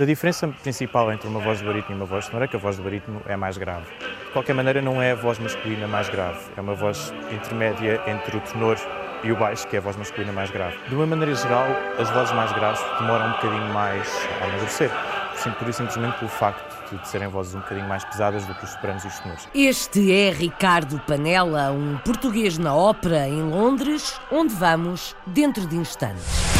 A diferença principal entre uma voz de barítono e uma voz de tenor é que a voz de barítono é mais grave. De qualquer maneira, não é a voz masculina mais grave, é uma voz intermédia entre o tenor e o baixo, que é a voz masculina mais grave. De uma maneira geral, as vozes mais graves demoram um bocadinho mais a amadurecer, por e simplesmente pelo facto de serem vozes um bocadinho mais pesadas do que os sopranos e os tenores. Este é Ricardo Panela, um português na ópera em Londres, onde vamos dentro de instantes.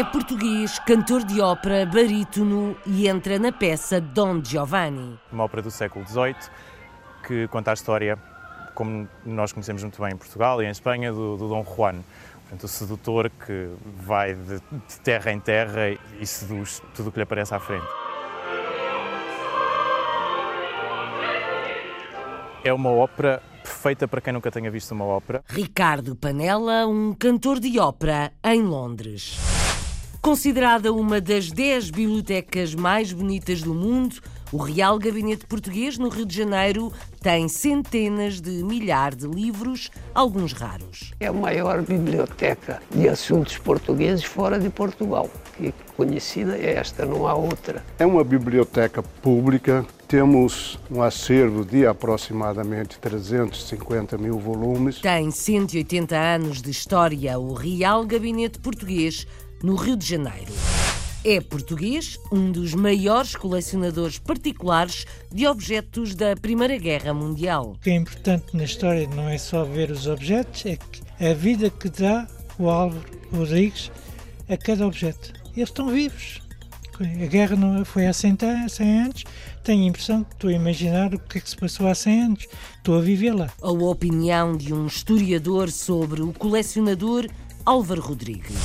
É português, cantor de ópera, barítono e entra na peça Don Giovanni. Uma ópera do século XVIII que conta a história, como nós conhecemos muito bem em Portugal e em Espanha, do, do Dom Juan. Portanto, o sedutor que vai de, de terra em terra e seduz tudo o que lhe aparece à frente. É uma ópera perfeita para quem nunca tenha visto uma ópera. Ricardo Panella, um cantor de ópera em Londres. Considerada uma das 10 bibliotecas mais bonitas do mundo, o Real Gabinete Português, no Rio de Janeiro, tem centenas de milhares de livros, alguns raros. É a maior biblioteca de assuntos portugueses fora de Portugal. Que conhecida é esta, não há outra. É uma biblioteca pública. Temos um acervo de aproximadamente 350 mil volumes. Tem 180 anos de história o Real Gabinete Português no Rio de Janeiro. É português, um dos maiores colecionadores particulares de objetos da Primeira Guerra Mundial. O que é importante na história não é só ver os objetos, é que a vida que dá o Álvaro Rodrigues a cada objeto. Eles estão vivos. A guerra não foi há 100, 100 anos. Tenho a impressão que estou a imaginar o que é que se passou há 100 anos. Estou a viver lá. A opinião de um historiador sobre o colecionador Álvaro Rodrigues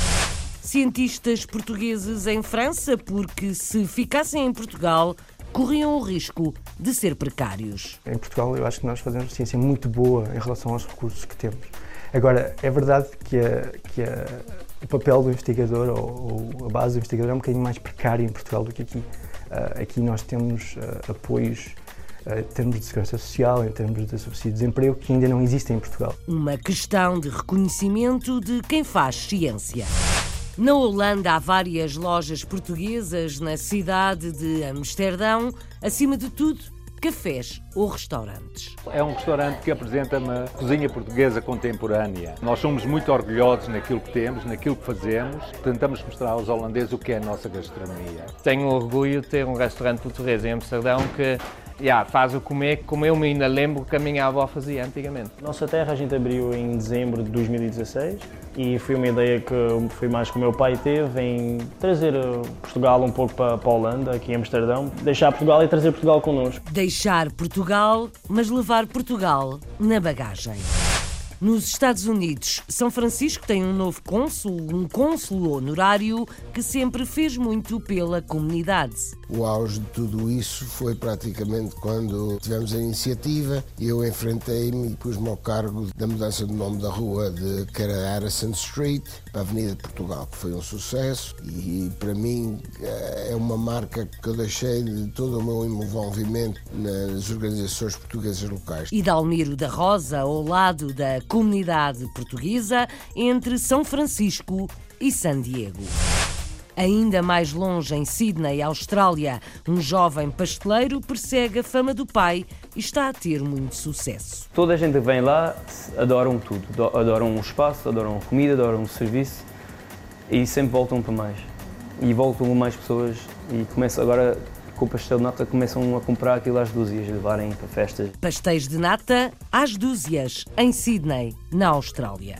cientistas portugueses em França, porque se ficassem em Portugal, corriam o risco de ser precários. Em Portugal, eu acho que nós fazemos ciência muito boa em relação aos recursos que temos. Agora, é verdade que, a, que a, o papel do investigador ou, ou, a base do investigador é um bocadinho mais precária em Portugal do que aqui. Uh, aqui nós temos uh, apoios uh, em termos de segurança social, em termos de subsídio de desemprego, que ainda não existem em Portugal. Uma questão de reconhecimento de quem faz ciência. Na Holanda há várias lojas portuguesas na cidade de Amsterdão, acima de tudo, cafés ou restaurantes. É um restaurante que apresenta uma cozinha portuguesa contemporânea. Nós somos muito orgulhosos naquilo que temos, naquilo que fazemos. Tentamos mostrar aos holandeses o que é a nossa gastronomia. Tenho orgulho de ter um restaurante português em Amsterdão que yeah, faz o comer como eu me ainda lembro que a minha avó fazia antigamente. Nossa terra a gente abriu em dezembro de 2016 e foi uma ideia que foi mais que o meu pai teve em trazer eh, Portugal um pouco para, para a Holanda, aqui em Amsterdão, deixar Portugal e trazer Portugal connosco. Deixar Portugal, mas levar Portugal na bagagem. Nos Estados Unidos, São Francisco tem um novo cônsul, um cônsul honorário que sempre fez muito pela comunidade. O auge de tudo isso foi praticamente quando tivemos a iniciativa eu enfrentei-me e pus-me ao cargo da mudança do nome da rua de Harrison Street para a Avenida de Portugal, que foi um sucesso e para mim eh, é uma marca que eu deixei de todo o meu envolvimento nas organizações portuguesas locais. E Dalmiro da Rosa, ao lado da comunidade portuguesa, entre São Francisco e San Diego. Ainda mais longe, em Sydney, Austrália, um jovem pasteleiro persegue a fama do pai e está a ter muito sucesso. Toda a gente que vem lá adoram tudo. Adoram o espaço, adoram comida, adoram o serviço e sempre voltam para mais. E voltam mais pessoas e começa agora com o pastel de nata começam a comprar aquilo às dúzias, levarem para festas. Pastéis de nata às dúzias, em Sydney, na Austrália.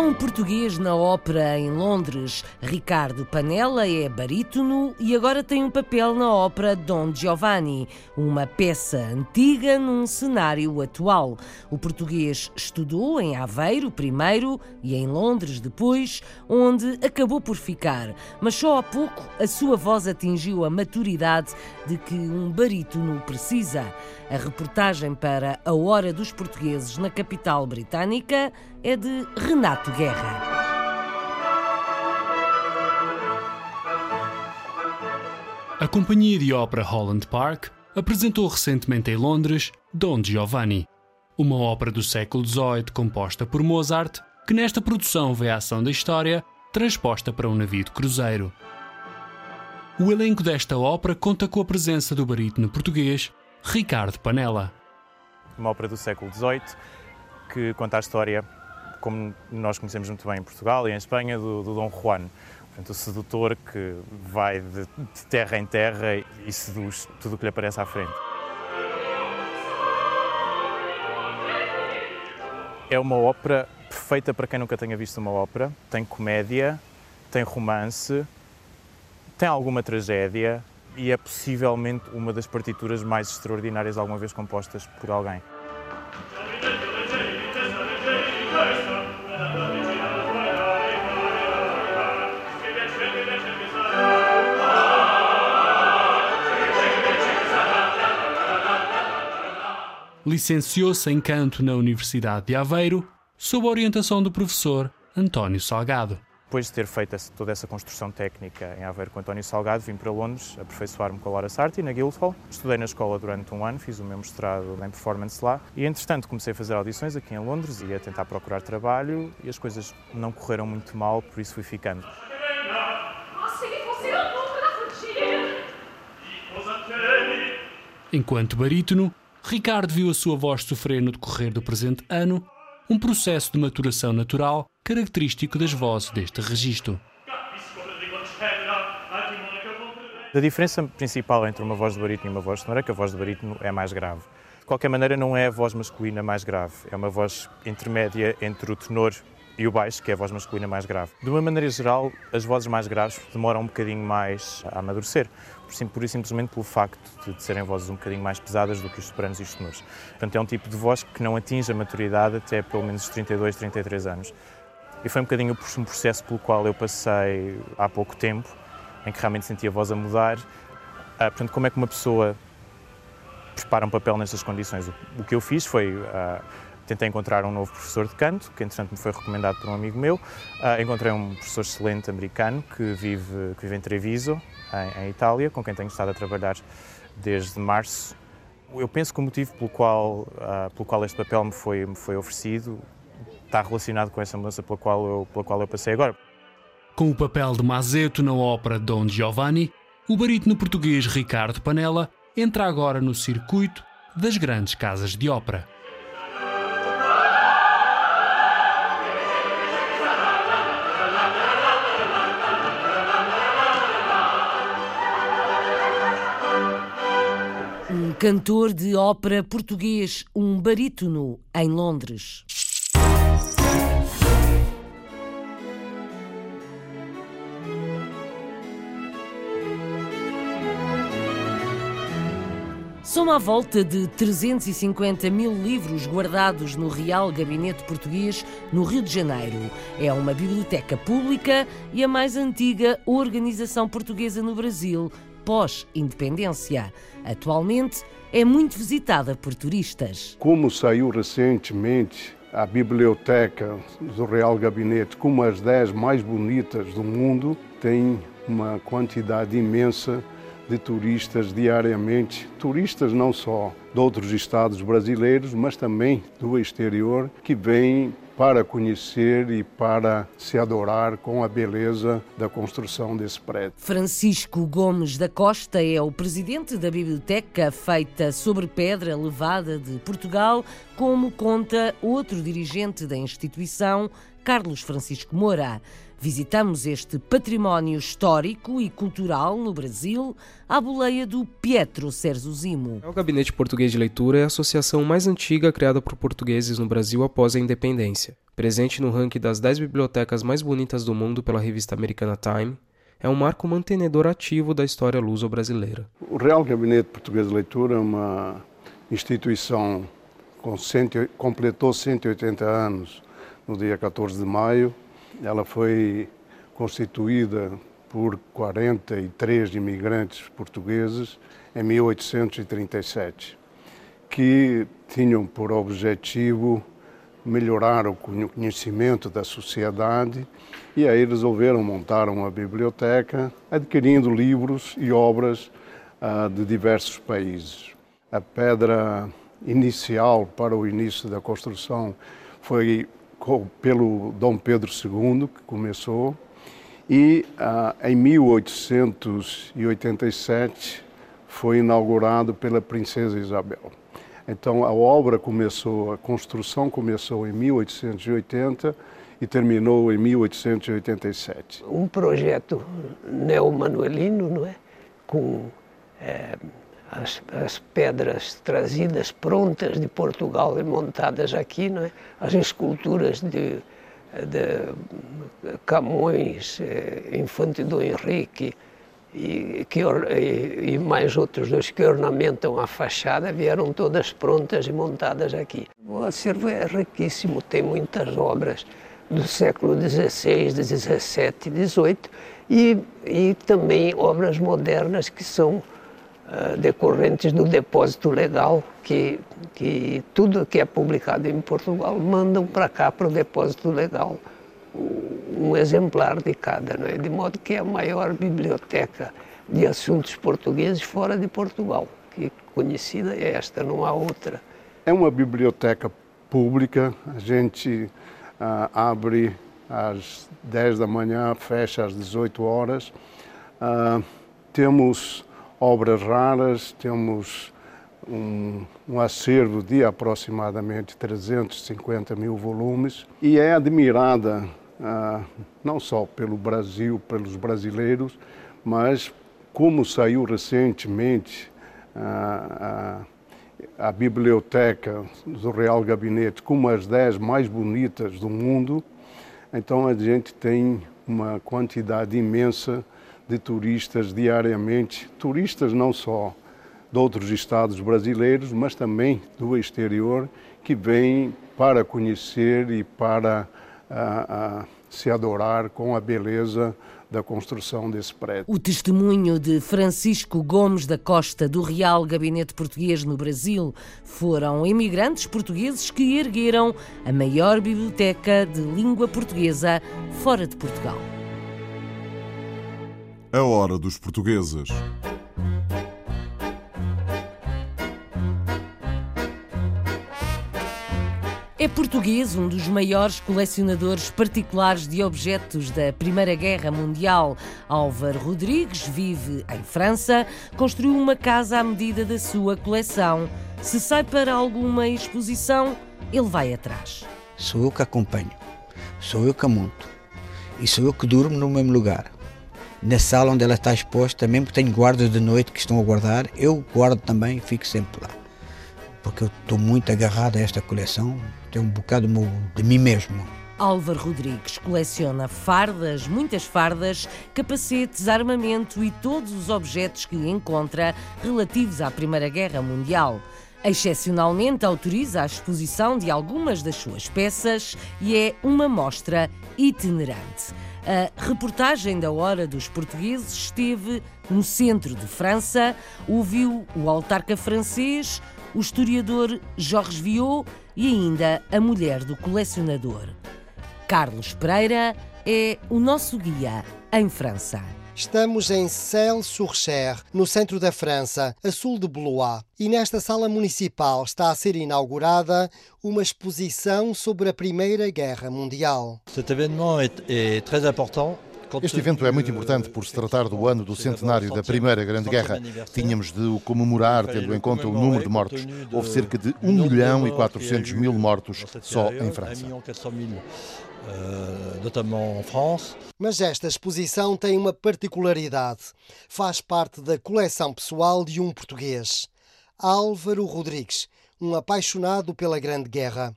um português na ópera em Londres. Ricardo Panella é barítono e agora tem um papel na ópera Don Giovanni, uma peça antiga num cenário atual. O português estudou em Aveiro primeiro e em Londres depois, onde acabou por ficar. Mas só há pouco a sua voz atingiu a maturidade de que um barítono precisa. A reportagem para A Hora dos Portugueses na capital britânica é de Renato Guerra. A companhia de ópera Holland Park apresentou recentemente em Londres Don Giovanni, uma ópera do século XVIII composta por Mozart, que nesta produção vê a ação da história transposta para um navio de cruzeiro. O elenco desta ópera conta com a presença do barítono português Ricardo Panella. Uma ópera do século XVIII que conta a história, como nós conhecemos muito bem em Portugal e em Espanha, do, do Dom Juan. Portanto, o sedutor que vai de, de terra em terra e seduz tudo o que lhe aparece à frente. É uma ópera perfeita para quem nunca tenha visto uma ópera. Tem comédia, tem romance, tem alguma tragédia e é possivelmente uma das partituras mais extraordinárias alguma vez compostas por alguém. Licenciou-se em canto na Universidade de Aveiro, sob a orientação do professor António Salgado. Depois de ter feito toda essa construção técnica em Aveiro com António Salgado, vim para Londres aperfeiçoar-me com a Laura Sarti na Guildhall. Estudei na escola durante um ano, fiz o meu mestrado em performance lá e, entretanto, comecei a fazer audições aqui em Londres e a tentar procurar trabalho e as coisas não correram muito mal, por isso fui ficando. Enquanto barítono, Ricardo viu a sua voz sofrer no decorrer do presente ano um processo de maturação natural característico das vozes deste registro. A diferença principal entre uma voz de barítono e uma voz sonora é que a voz de barítono é mais grave. De qualquer maneira, não é a voz masculina mais grave, é uma voz intermédia entre o tenor e o baixo, que é a voz masculina mais grave. De uma maneira geral, as vozes mais graves demoram um bocadinho mais a amadurecer, por e simplesmente pelo facto de serem vozes um bocadinho mais pesadas do que os sopranos e os tenores. Portanto, é um tipo de voz que não atinge a maturidade até pelo menos os 32, 33 anos. E foi um bocadinho um processo pelo qual eu passei há pouco tempo, em que realmente senti a voz a mudar. Ah, portanto, como é que uma pessoa prepara um papel nestas condições? O que eu fiz foi ah, tentei encontrar um novo professor de canto, que entretanto me foi recomendado por um amigo meu. Uh, encontrei um professor excelente americano que vive, que vive em Treviso, em, em, Itália, com quem tenho estado a trabalhar desde março. Eu penso que o motivo pelo qual, uh, pelo qual este papel me foi, me foi oferecido está relacionado com essa mudança pela qual eu, pela qual eu passei agora. Com o papel de Mazeto na ópera Don Giovanni, o barítono português Ricardo Panella entra agora no circuito das grandes casas de ópera. Cantor de ópera português, um barítono, em Londres. São à volta de 350 mil livros guardados no Real Gabinete Português, no Rio de Janeiro. É uma biblioteca pública e a mais antiga organização portuguesa no Brasil, pós-independência. Atualmente é muito visitada por turistas. Como saiu recentemente a biblioteca do Real Gabinete como as 10 mais bonitas do mundo, tem uma quantidade imensa de turistas diariamente, turistas não só de outros estados brasileiros, mas também do exterior, que vêm para conhecer e para se adorar com a beleza da construção desse prédio. Francisco Gomes da Costa é o presidente da biblioteca feita sobre pedra levada de Portugal, como conta outro dirigente da instituição, Carlos Francisco Moura. Visitamos este património histórico e cultural no Brasil à boleia do Pietro Serzuzimo. O Gabinete Português de Leitura é a associação mais antiga criada por portugueses no Brasil após a independência. Presente no ranking das 10 bibliotecas mais bonitas do mundo pela revista americana Time, é um marco mantenedor ativo da história luso-brasileira. O Real Gabinete Português de Leitura é uma instituição com cento, completou 180 anos no dia 14 de maio. Ela foi constituída por 43 imigrantes portugueses em 1837, que tinham por objetivo melhorar o conhecimento da sociedade e aí resolveram montar uma biblioteca adquirindo livros e obras uh, de diversos países. A pedra inicial para o início da construção foi pelo Dom Pedro II, que começou, e uh, em 1887 foi inaugurado pela Princesa Isabel. Então a obra começou, a construção começou em 1880 e terminou em 1887. Um projeto neomanuelino, não é? Com é, as, as, pedras trazidas prontas de Portugal e montadas aqui, não é? As esculturas de, de Camões, é, Infante do Henrique, e, que, e, e, mais outros dois que ornamentam a fachada vieram todas prontas e montadas aqui. O acervo é riquíssimo, tem muitas obras do século XVI, XVII, XVIII e, e também obras modernas que são decorrentes do depósito legal, que, que tudo que é publicado em Portugal mandam para cá para o depósito legal um exemplar de cada, não é? de modo que é a maior biblioteca de assuntos portugueses fora de Portugal, que conhecida é esta, não há outra. É uma biblioteca pública, a gente ah, abre às 10 da manhã, fecha às 18 horas. Ah, temos obras raras, temos um, um, acervo de aproximadamente 350 mil volumes. E é admirada ah, não só pelo Brasil, pelos brasileiros, mas como saiu recentemente ah, a, a biblioteca do Real Gabinete como as 10 mais bonitas do mundo, então a gente tem uma quantidade imensa de turistas diariamente, turistas não só de outros estados brasileiros, mas também do exterior, que vêm para conhecer e para a, a se adorar com a beleza da construção desse prédio. O testemunho de Francisco Gomes da Costa, do Real Gabinete Português no Brasil, foram imigrantes portugueses que ergueram a maior biblioteca de língua portuguesa fora de Portugal. A hora dos portugueses. É português, um dos maiores colecionadores particulares de objetos da Primeira Guerra Mundial. Álvaro Rodrigues vive em França, construiu uma casa à medida da sua coleção. Se sai para alguma exposição, ele vai atrás. Sou eu que acompanho, sou eu que a monto e sou eu que durmo no mesmo lugar. Na sala onde ela está exposta, mesmo que tenho guardas de noite que estão a guardar, eu guardo também e fico sempre lá. Porque eu estou muito agarrado a esta coleção, tem um bocado de mim mesmo. Álvaro Rodrigues coleciona fardas, muitas fardas, capacetes, armamento e todos os objetos que encontra relativos à Primeira Guerra Mundial. Excepcionalmente autoriza a exposição de algumas das suas peças e é uma mostra itinerante. A reportagem da Hora dos Portugueses esteve no centro de França, ouviu o autarca francês, o historiador Georges Viau e ainda a mulher do colecionador. Carlos Pereira é o nosso guia em França. Estamos em Celles-sur-Cher, no centro da França, a sul de Blois. E nesta sala municipal está a ser inaugurada uma exposição sobre a Primeira Guerra Mundial. Cet événement est, est très important este evento é muito importante por se tratar do ano do centenário da Primeira Grande Guerra. Tínhamos de o comemorar tendo em conta o número de mortos. Houve cerca de 1 milhão e 400 mil mortos só em França. Notamment en France. Mas esta exposição tem uma particularidade. Faz parte da coleção pessoal de um português, Álvaro Rodrigues, um apaixonado pela Grande Guerra.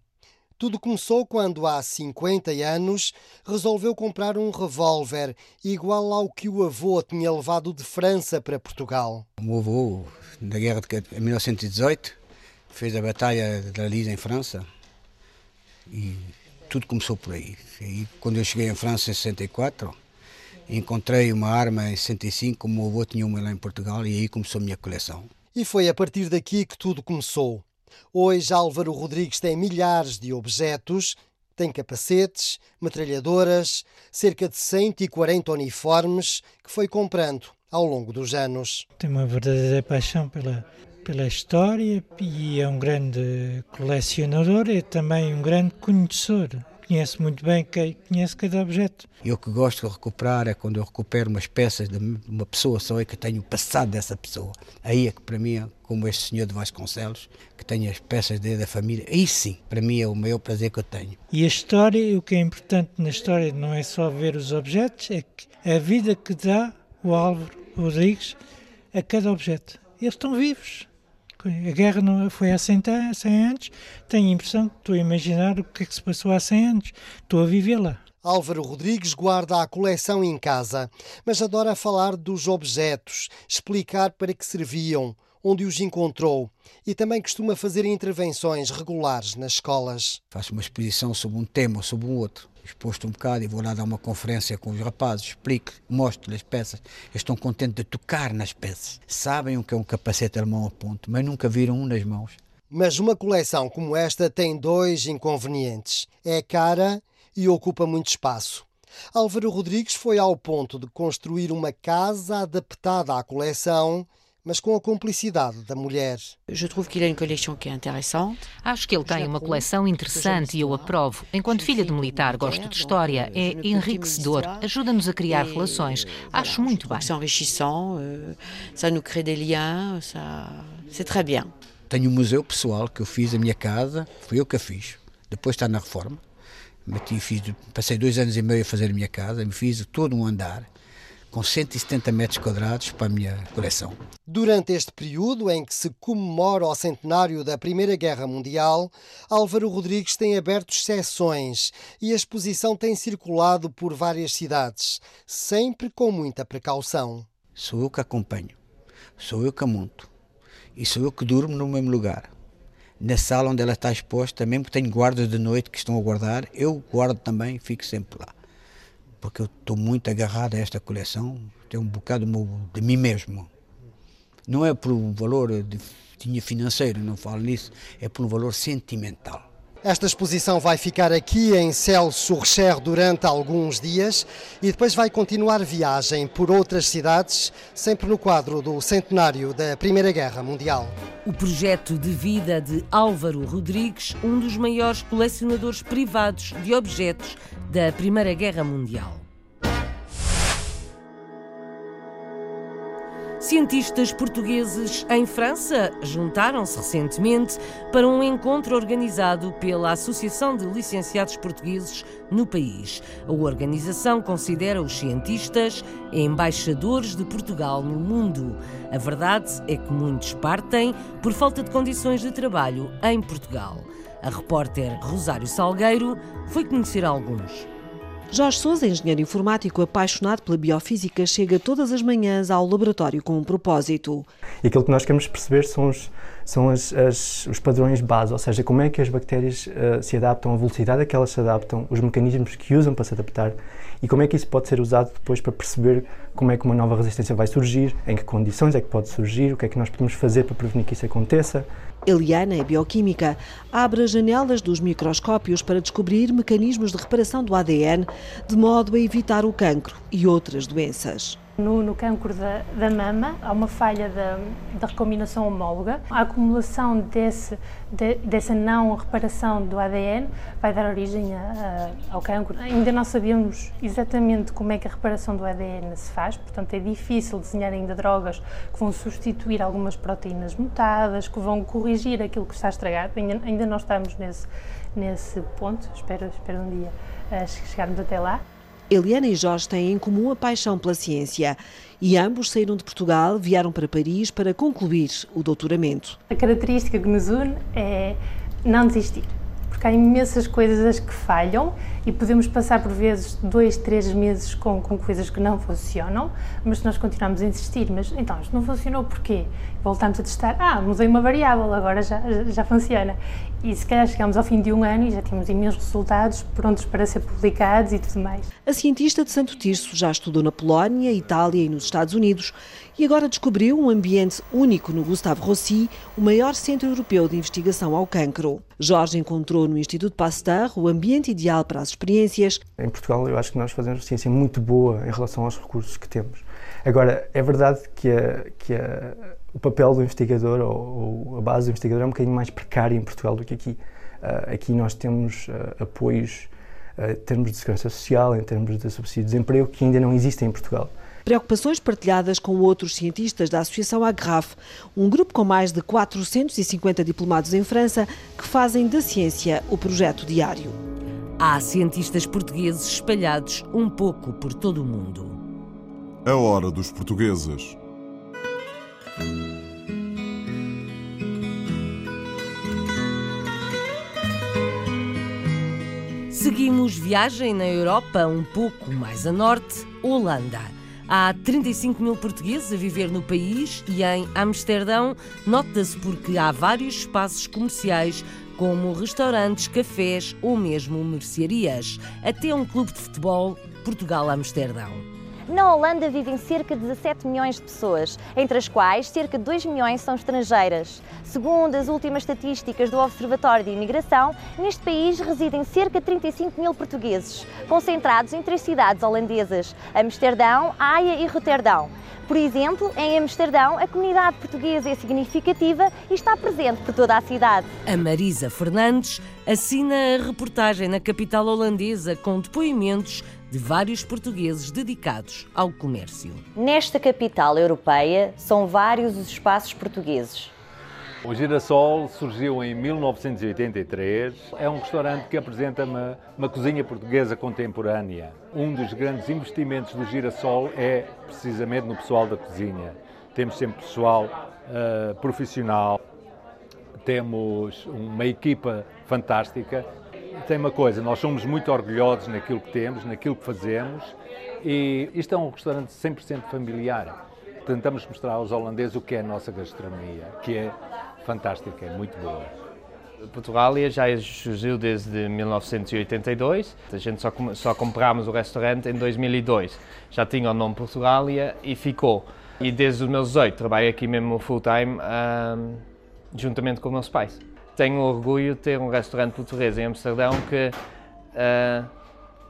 Tudo começou quando, há 50 anos, resolveu comprar um revólver igual ao que o avô tinha levado de França para Portugal. O meu avô, na guerra de 1918, fez a Batalha da Lise em França e tudo começou por aí. E quando eu cheguei em França em 64, encontrei uma arma em 65, como o meu avô tinha uma lá em Portugal, e aí começou a minha coleção. E foi a partir daqui que tudo começou. Hoje, Álvaro Rodrigues tem milhares de objetos, tem capacetes, metralhadoras, cerca de 140 uniformes que foi comprando ao longo dos anos. Tem uma verdadeira paixão pela, pela história e é um grande colecionador e também um grande conhecedor. Conhece muito bem, conhece cada objeto. E o que gosto de recuperar é quando eu recupero umas peças de uma pessoa só e que tenho o passado dessa pessoa. Aí é que para mim, como este senhor de Vasconcelos, que tem as peças dele da família, aí sim, para mim é o maior prazer que eu tenho. E a história, o que é importante na história não é só ver os objetos, é que a vida que dá o Álvaro Rodrigues a cada objeto. Eles estão vivos. A guerra não foi há 100, 100 anos. Tenho a impressão que estou a imaginar o que é que se passou há 100 anos. Estou a vivê-la. Álvaro Rodrigues guarda a coleção em casa, mas adora falar dos objetos, explicar para que serviam, onde os encontrou e também costuma fazer intervenções regulares nas escolas. Faço uma exposição sobre um tema ou sobre um outro exposto um bocado e vou lá dar uma conferência com os rapazes, explico, mostro-lhes as peças. Eles estão contentes de tocar nas peças. Sabem o que é um capacete alemão a ponto, mas nunca viram um nas mãos. Mas uma coleção como esta tem dois inconvenientes. É cara e ocupa muito espaço. Álvaro Rodrigues foi ao ponto de construir uma casa adaptada à coleção mas com a cumplicidade da mulher. Acho que ele tem uma coleção interessante e eu aprovo. Enquanto filha de militar, gosto de história. É enriquecedor. Ajuda-nos a criar relações. Acho muito bem. Euh, Tenho um museu pessoal que eu fiz a minha casa, fui eu que a fiz. Depois está na reforma. Meti, fiz, passei dois anos e meio a fazer a minha casa, me fiz todo um andar com 170 metros quadrados para a minha coleção. Durante este período em que se comemora o centenário da Primeira Guerra Mundial, Álvaro Rodrigues tem aberto sessões e a exposição tem circulado por várias cidades, sempre com muita precaução. Sou eu que acompanho, sou eu que monto e sou eu que durmo no mesmo lugar. Na sala onde ela está exposta, mesmo que tenho guardas de noite que estão a guardar, eu guardo também, fico sempre lá porque eu estou muito agarrado a esta coleção, tenho um bocado de mim mesmo. Não é por um valor de dinheiro financeiro, não falo nisso, é por um valor sentimental. Esta exposição vai ficar aqui em Celles-sur-Cher durante alguns dias e depois vai continuar viagem por outras cidades, sempre no quadro do centenário da Primeira Guerra Mundial. O projeto de vida de Álvaro Rodrigues, um dos maiores colecionadores privados de objetos da Primeira Guerra Mundial. Cientistas portugueses em França juntaram-se recentemente para um encontro organizado pela Associação de Licenciados Portugueses no país. A organização considera os cientistas embaixadores de Portugal no mundo. A verdade é que muitos partem por falta de condições de trabalho em Portugal. A repórter Rosário Salgueiro foi conhecer alguns. Jorge Souza, engenheiro informático apaixonado pela biofísica, chega todas as manhãs ao laboratório com um propósito. E aquilo que nós queremos perceber são os, são as, as, os padrões base, ou seja, como é que as bactérias uh, se adaptam, a velocidade a que elas se adaptam, os mecanismos que usam para se adaptar e como é que isso pode ser usado depois para perceber como é que uma nova resistência vai surgir, em que condições é que pode surgir, o que é que nós podemos fazer para prevenir que isso aconteça. Eliana é bioquímica. Abre as janelas dos microscópios para descobrir mecanismos de reparação do ADN, de modo a evitar o cancro e outras doenças. No, no cancro da, da, mama, há uma falha da, da, recombinação homóloga. A acumulação desse, de, dessa não reparação do ADN vai dar origem a, a, ao cancro. Ainda não sabemos exatamente como é que a reparação do ADN se faz, portanto é difícil desenhar ainda drogas que vão substituir algumas proteínas mutadas, que vão corrigir aquilo que está estragado. Ainda, ainda não estamos nesse, nesse ponto, espero, espero um dia uh, chegarmos até lá. Eliana e Jorge têm em comum a paixão pela ciência e ambos saíram de Portugal, vieram para Paris para concluir o doutoramento. A característica que nos une é não desistir, porque há imensas coisas que falham e podemos passar por vezes dois, três meses com, com coisas que não funcionam, mas nós continuamos a insistir, mas então isto não funcionou porquê? Voltamos a testar, ah, mudei uma variável, agora já, já funciona. E se calhar chegamos ao fim de um ano e já temos imensos resultados prontos para ser publicados e tudo mais. A cientista de Santo Tirso já estudou na Polónia, Itália e nos Estados Unidos e agora descobriu um ambiente único no Gustave Roussy, o maior centro europeu de investigação ao cancro. Jorge encontrou no Instituto Pasteur o ambiente ideal para as experiências. Em Portugal, eu acho que nós fazemos ciência muito boa em relação aos recursos que temos. Agora, é verdade que, a, que a, o papel do investigador ou, ou, a base do investigador é um bocadinho mais precária em Portugal do que aqui. Uh, aqui nós temos uh, apoios uh, em termos de segurança social, em termos de subsídio de desemprego, que ainda não existem em Portugal. Preocupações partilhadas com outros cientistas da Associação Agraf, um grupo com mais de 450 diplomados em França que fazem da ciência o projeto diário. Há cientistas portugueses espalhados um pouco por todo o mundo. A hora dos portugueses. Seguimos viagem na Europa um pouco mais a norte, Holanda. Há 35 mil portugueses a viver no país e em Amsterdão nota-se porque há vários espaços comerciais como restaurantes, cafés ou mesmo mercearias, até um clube de futebol Portugal-Amsterdão. Na Holanda vivem cerca de 17 milhões de pessoas, entre as quais cerca de 2 milhões são estrangeiras. Segundo as últimas estatísticas do Observatório de Imigração, neste país residem cerca de 35 mil portugueses, concentrados em três cidades holandesas: Amsterdão, Haia e Roterdão. Por exemplo, em Amsterdão, a comunidade portuguesa é significativa e está presente por toda a cidade. A Marisa Fernandes assina a reportagem na capital holandesa com depoimentos de vários portugueses dedicados ao comércio. Nesta capital europeia são vários os espaços portugueses. O Girassol surgiu em 1983. É um restaurante que apresenta uma, uma, cozinha portuguesa contemporânea. Um dos grandes investimentos do Girassol é precisamente no pessoal da cozinha. Temos sempre pessoal uh, profissional, temos uma equipa fantástica tem uma coisa, nós somos muito orgulhosos naquilo que temos, naquilo que fazemos e isto é um restaurante 100% familiar. Tentamos mostrar aos holandeses o que é a nossa gastronomia, que é fantástica, é muito boa. Portugália já surgiu desde 1982. A gente só, só comprámos o restaurante em 2002. Já tinha o nome Portugália e ficou. E desde os meus 18 trabalho aqui mesmo full time, um, juntamente com meus pais tenho orgulho de ter um restaurante português em Amsterdão que uh,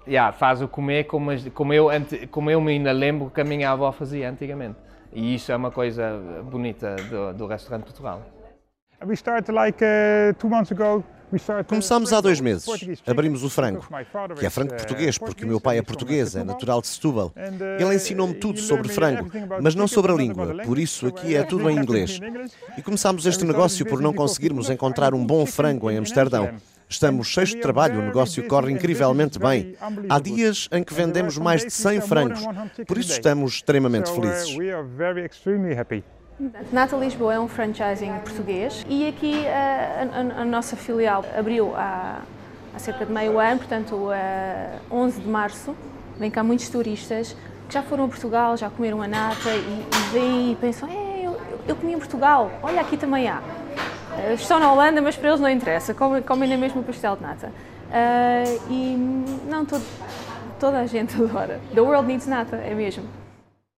yeah, faz o comer como, como, eu, como eu ainda lembro que a minha avó fazia antigamente. E isso é uma coisa bonita do, do restaurante Portugal. We started like uh, two months ago Começámos há dois meses. Abrimos o frango, que é frango português, porque o meu pai é português, é natural de Setúbal. Ele ensinou-me tudo sobre frango, mas não sobre a língua, por isso aqui é tudo em inglês. E começámos este negócio por não conseguirmos encontrar um bom frango em Amsterdão. Estamos cheios de trabalho, o negócio corre incrivelmente bem. Há dias em que vendemos mais de 100 frangos, por isso estamos extremamente felizes. Nata Lisboa é um franchising português e aqui a, a, a nossa filial abriu há, há, cerca de meio ano, portanto, a 11 de março. Vem cá muitos turistas que já foram a Portugal, já comeram a nata e, e vêm e pensam: é, eu, eu comi em Portugal, olha aqui também há. Estão na Holanda, mas para eles não interessa, comem, comem na mesma pastel de nata. Uh, e não, todo, toda a gente adora. The world needs nata, é mesmo.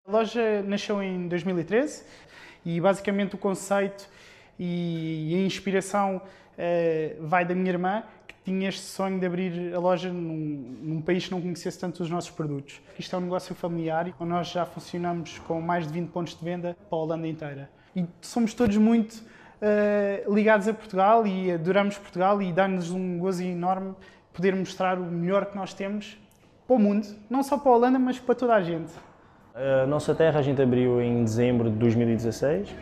A loja nasceu em 2013 e basicamente o conceito e a inspiração uh, vai da minha irmã, que tinha este sonho de abrir a loja num, num, país que não conhecesse tanto os nossos produtos. Isto é um negócio familiar, onde nós já funcionamos com mais de 20 pontos de venda para a Holanda inteira. E somos todos muito uh, ligados a Portugal e adoramos Portugal e dá-nos um gozo enorme poder mostrar o melhor que nós temos para o mundo, não só para a Holanda, mas para toda a gente. A nossa terra a gente abriu em dezembro de 2016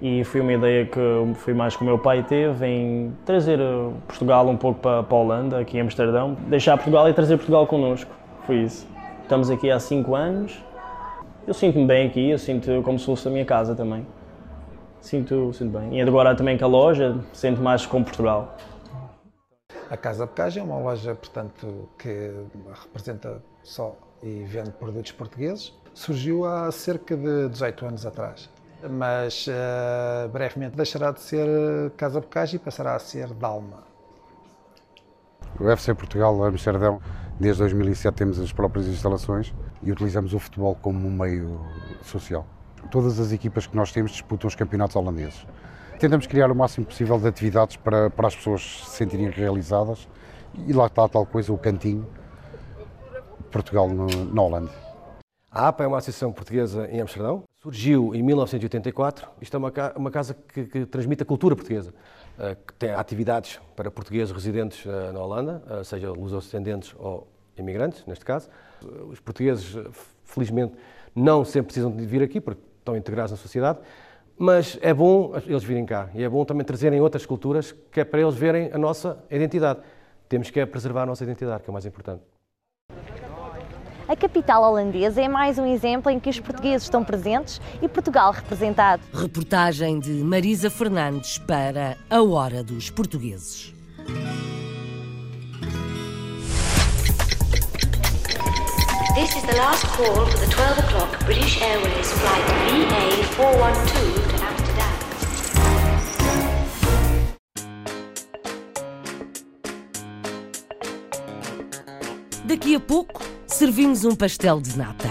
e foi uma ideia que foi mais que o meu pai teve em trazer eh, Portugal um pouco para, para a Holanda, aqui em Amsterdão, deixar Portugal e trazer Portugal connosco. Foi isso. Estamos aqui há cinco anos. Eu sinto-me bem aqui, eu sinto como se fosse a minha casa também. Sinto, sinto bem. E agora também com a loja, sinto mais com Portugal. A Casa Bocage é uma loja, portanto, que representa só e vende produtos portugueses. Surgiu há cerca de 18 anos atrás mas uh, brevemente deixará de ser Casa Bocage e passará a ser Dalma. O FC Portugal Amsterdão, desde 2007 temos as próprias instalações e utilizamos o futebol como um meio social. Todas as equipas que nós temos disputam os campeonatos holandeses. Tentamos criar o máximo possível de atividades para, para as pessoas se sentirem realizadas e lá está tal coisa, o cantinho, Portugal no, na Holanda. A APA é uma associação portuguesa em Amsterdão, surgiu em 1984. Isto é uma, casa que, que, transmite a cultura portuguesa, uh, que tem atividades para portugueses residentes uh, na Holanda, uh, seja lusodescendentes ou imigrantes, neste caso. Os portugueses, felizmente, não sempre precisam de vir aqui, porque estão integrados na sociedade, mas é bom eles virem cá e é bom também trazerem outras culturas, que é para eles verem a nossa identidade. Temos que é preservar a nossa identidade, que é o mais importante. A capital holandesa é mais um exemplo em que os portugueses estão presentes e Portugal representado. Reportagem de Marisa Fernandes para A Hora dos Portugueses. This is the last call for the 12 o'clock British Airways flight VA412 to Amsterdam. Daqui a pouco servimos um pastel de nata.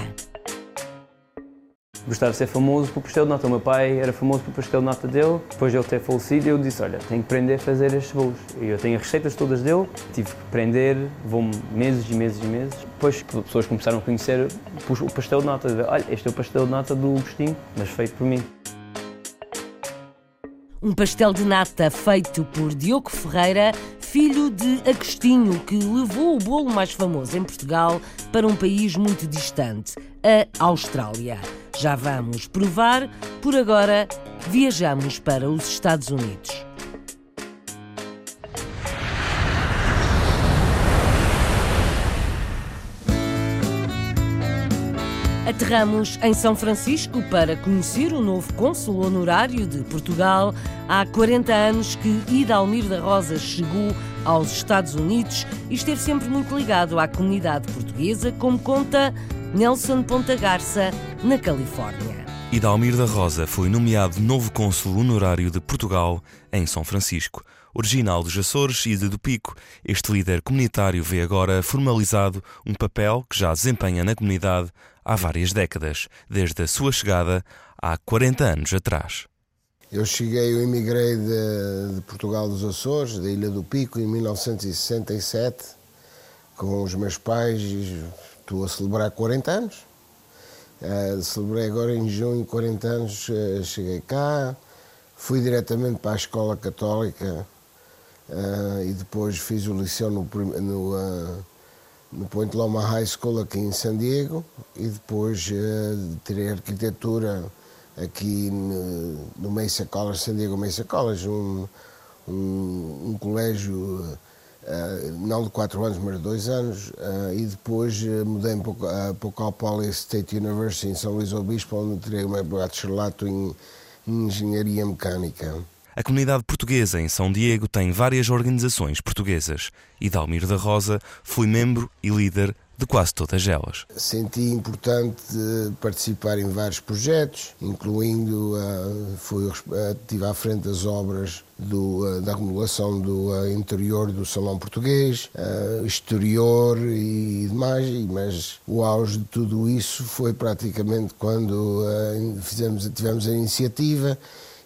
Gostava de ser famoso por pastel de nata. O meu pai era famoso por pastel de nata dele. Depois de ele ter falecido, eu disse: Olha, tenho que aprender a fazer estes bolos. E eu tenho as receitas todas dele, tive que aprender, vou meses e meses e meses. Depois que as pessoas começaram a conhecer o pastel de nata, olha, este é o pastel de nata do Agostinho, mas feito por mim. Um pastel de nata feito por Diogo Ferreira filho de Agostinho, que levou o bolo mais famoso em Portugal para um país muito distante, a Austrália. Já vamos provar, por agora viajamos para os Estados Unidos. Aterramos em São Francisco para conhecer o novo cônsul honorário de Portugal. Há 40 anos que Idalmir da Rosa chegou aos Estados Unidos e esteve sempre muito ligado à comunidade portuguesa, como conta Nelson Ponta Garça, na Califórnia. Idalmir da Rosa foi nomeado novo cônsul honorário de Portugal em São Francisco. Original dos Açores e de do Pico, este líder comunitário vê agora formalizado um papel que já desempenha na comunidade há várias décadas, desde a sua chegada há 40 anos atrás. Eu cheguei, eu emigrei de, de, Portugal dos Açores, da Ilha do Pico, em 1967, com os meus pais, estou a celebrar 40 anos. Uh, celebrei agora em junho 40 anos, uh, cheguei cá, fui diretamente para a escola católica uh, e depois fiz o liceu no, no no Point Loma High School aqui em San Diego e depois uh, tirei arquitetura aqui no, Mesa College, San Diego Mesa College, um, um, um colégio uh, não de 4 anos, mas de 2 anos, uh, e depois uh, mudei para, para o Cal Poly State University em São Luís Obispo, onde tirei o meu bacharelato em, em Engenharia Mecânica. A comunidade portuguesa em São Diego tem várias organizações portuguesas e Dalmir da Rosa foi membro e líder de quase todas elas. Senti importante participar em vários projetos, incluindo, uh, fui, estive à frente das obras do, da remodelação do interior do Salão Português, exterior e demais, mas o auge de tudo isso foi praticamente quando fizemos, tivemos a iniciativa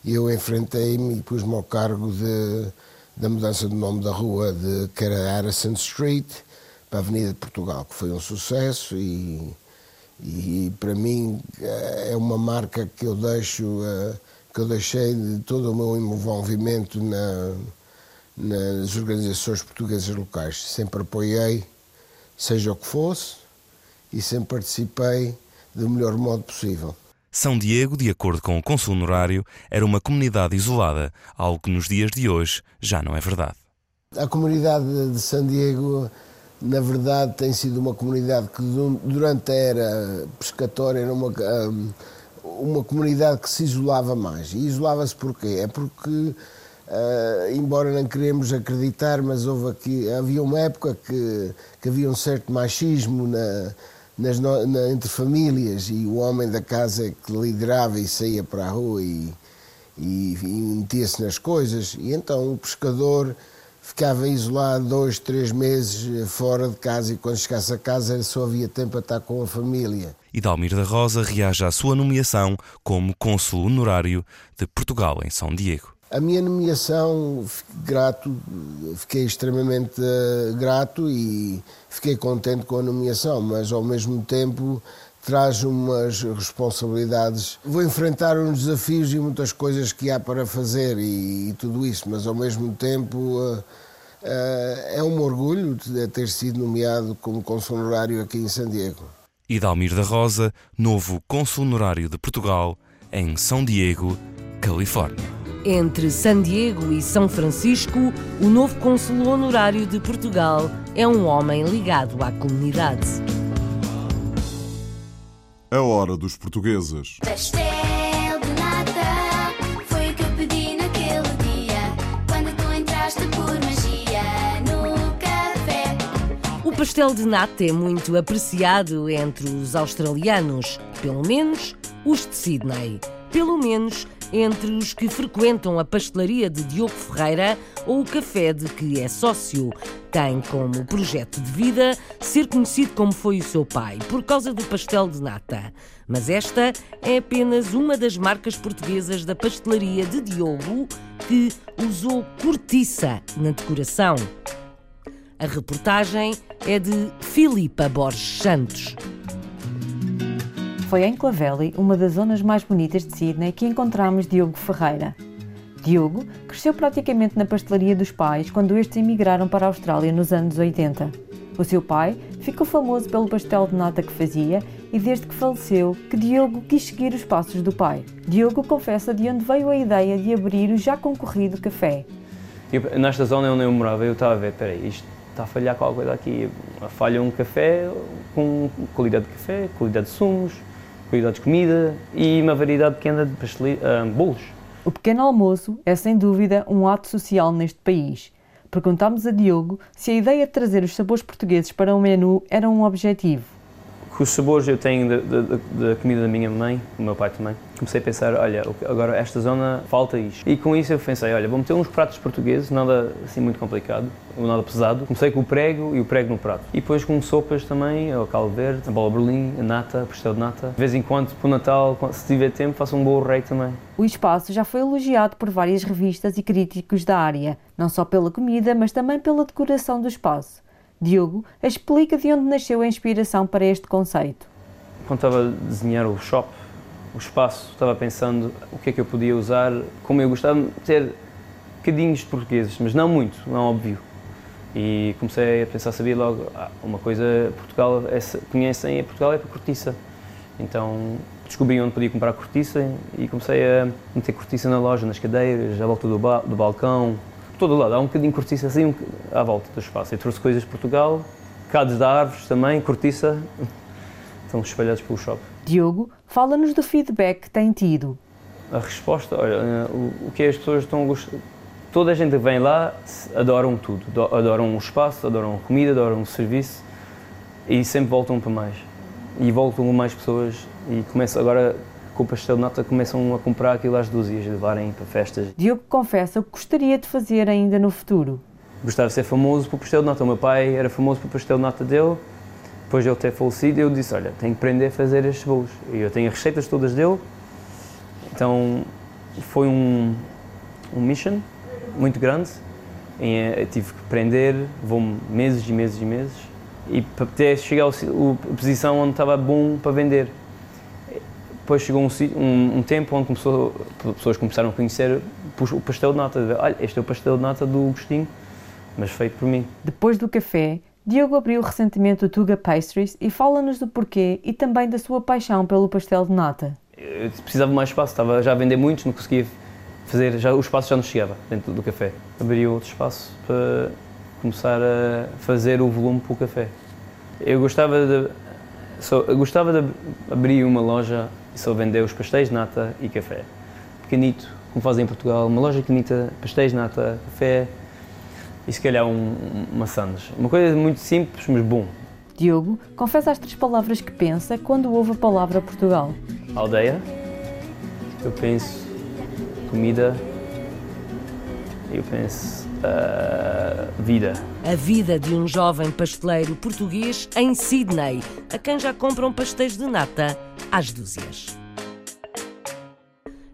eu enfrentei-me e pus-me ao cargo de, da mudança do nome da rua, de, que era Harrison Street, para a Avenida de Portugal, que foi um sucesso e, e para mim é uma marca que eu deixo, eh, que eu deixei de todo o meu envolvimento na, nas organizações portuguesas locais. Sempre apoiei, seja o que fosse, e sempre participei do melhor modo possível. São Diego, de acordo com o Consul Honorário, era uma comunidade isolada, algo que nos dias de hoje já não é verdade. A comunidade de São Diego, na verdade, tem sido uma comunidade que durante a era pescatória era uma, hum, uma comunidade que se isolava mais. E isolava-se porquê? É porque, uh, embora não queremos acreditar, mas houve aqui, havia uma época que, que havia um certo machismo na, nas, na, entre famílias e o homem da casa que liderava e saía para a rua e, e, e metia-se nas coisas. E então o pescador ficava isolado dois, três meses eh, fora de casa e quando chegasse a casa só havia tempo para estar com a família. E Dalmir da Rosa reage à sua nomeação como cônsul honorário de Portugal em São Diego. A minha nomeação, grato, fiquei extremamente uh, grato e fiquei contente com a nomeação, mas ao mesmo tempo traz umas responsabilidades. Vou enfrentar uns desafios e muitas coisas que há para fazer e, e tudo isso, mas ao mesmo tempo uh, uh, é um orgulho de ter sido nomeado como cônsul honorário aqui em San Diego. E Dalmir da Rosa, novo cônsul honorário de Portugal em São Diego, Califórnia. Entre San Diego e São Francisco, o novo cônsul honorário de Portugal é um homem ligado à comunidade. A hora dos portugueses. Pastel de nata foi o que eu pedi naquele dia, quando tu entraste por magia no café. O pastel de nata é muito apreciado entre os australianos, pelo menos os de Sydney. Pelo menos entre os que frequentam a pastelaria de Diogo Ferreira ou o café de que é sócio. Tem como projeto de vida ser conhecido como foi o seu pai, por causa do pastel de nata. Mas esta é apenas uma das marcas portuguesas da pastelaria de Diogo que usou cortiça na decoração. A reportagem é de Filipa Borges Santos. Foi em Clavelli, uma das zonas mais bonitas de Sydney, que encontramos Diogo Ferreira. Diogo cresceu praticamente na pastelaria dos pais quando estes emigraram para a Austrália nos anos 80. O seu pai ficou famoso pelo pastel de nata que fazia e desde que faleceu que Diogo quis seguir os passos do pai. Diogo confessa de onde veio a ideia de abrir o já concorrido café. Eu, nesta zona onde eu morava, eu estava a ver, peraí, isto está a falhar qualquer coisa aqui. Falha um café com qualidade de café, qualidade de sumos, qualidade de comida e uma variedade pequena de pasteli, uh, bolos. O pequeno almoço é sem dúvida um ato social neste país. Perguntámos a Diogo se a ideia de trazer os sabores portugueses para o menu era um objetivo os sabores eu tenho da, comida da minha mãe, do meu pai também. Comecei a pensar, olha, agora esta zona falta isto. E com isso eu pensei, olha, vou meter uns pratos portugueses, nada assim muito complicado, nada pesado. Comecei com o prego e o prego no prato. E depois com sopas também, o caldo verde, a bola berlim, a nata, pastel de nata. De vez em quando, para o Natal, se tiver tempo, faço um bolo rei também. O espaço já foi elogiado por várias revistas e críticos da área, não só pela comida, mas também pela decoração do espaço. Diogo explica de onde nasceu a inspiração para este conceito. Quando estava a desenhar o shop, o espaço, estava pensando o que é que eu podia usar, como eu gostava de ter bocadinhos portugueses, mas não muito, não óbvio. E comecei a pensar, sabia logo, ah, uma coisa, Portugal, é, conhecem, a Portugal é para cortiça. Então descobri onde podia comprar cortiça e comecei a meter cortiça na loja, nas cadeiras, à volta do, ba do balcão, todo lado, há um bocadinho de cortiça assim à volta do espaço. Eu trouxe coisas de Portugal, cados de árvores também, cortiça, estão espalhados pelo shopping. Diogo, fala-nos do feedback que tem tido. A resposta, olha, eh, o que as pessoas estão a gostar, toda a gente que vem lá adoram tudo, adoram o espaço, adoram a comida, adoram o serviço e sempre voltam para mais. E voltam mais pessoas e começa agora com o pastel de nata começam a comprar aquilo às dúzias, levarem para festas. Diogo confessa o que gostaria de fazer ainda no futuro. Gostava de ser famoso pelo pastel de nata. O meu pai era famoso pelo pastel de nata dele. Depois de ele ter falecido, eu disse: Olha, tenho que aprender a fazer estes bolos. E eu tenho as receitas todas dele. Então foi um, um mission muito grande Eu tive que aprender, vou meses e meses e meses, e até chegar à posição onde estava bom para vender. Depois chegou um, um, um tempo onde começou, pessoas começaram a conhecer o pastel de nata. Olha, este é o pastel de nata do Agostinho, mas feito por mim. Depois do café, Diogo abriu recentemente o Tuga Pastries e fala-nos do porquê e também da sua paixão pelo pastel de nata. Eu precisava de mais espaço, estava já a vender muitos, não conseguia fazer, já, o espaço já não chegava dentro do café. Abri outro espaço para começar a fazer o volume para o café. Eu gostava de, só, eu gostava de abrir uma loja e só vender os pastéis de nata e café. Pequenito, como fazem em Portugal, uma loja pequenita, pastéis de nata, café e se calhar um, uma sandes. Uma coisa muito simples, mas bom. Diogo confessa as três palavras que pensa quando ouve a palavra Portugal. Aldeia, eu penso comida, eu penso uh, vida. A vida de um jovem pasteleiro português em Sydney, a quem já compram pastéis de nata às dúzias.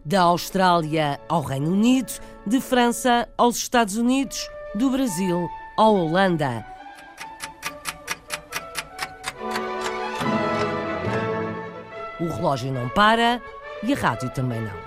Da Austrália ao Reino Unido, de França aos Estados Unidos, do Brasil à Holanda. O relógio não para e a rádio também não.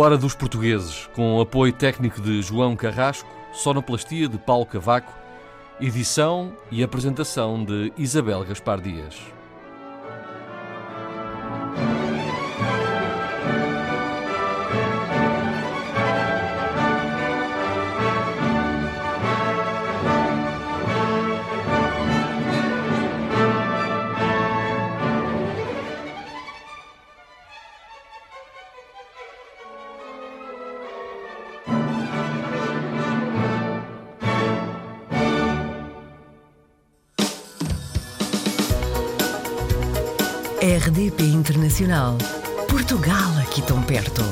Hora dos Portugueses, com apoio técnico de João Carrasco, sonoplastia de Paulo Cavaco, edição e apresentação de Isabel Gaspar Dias. Internacional. Portugal aqui tão perto.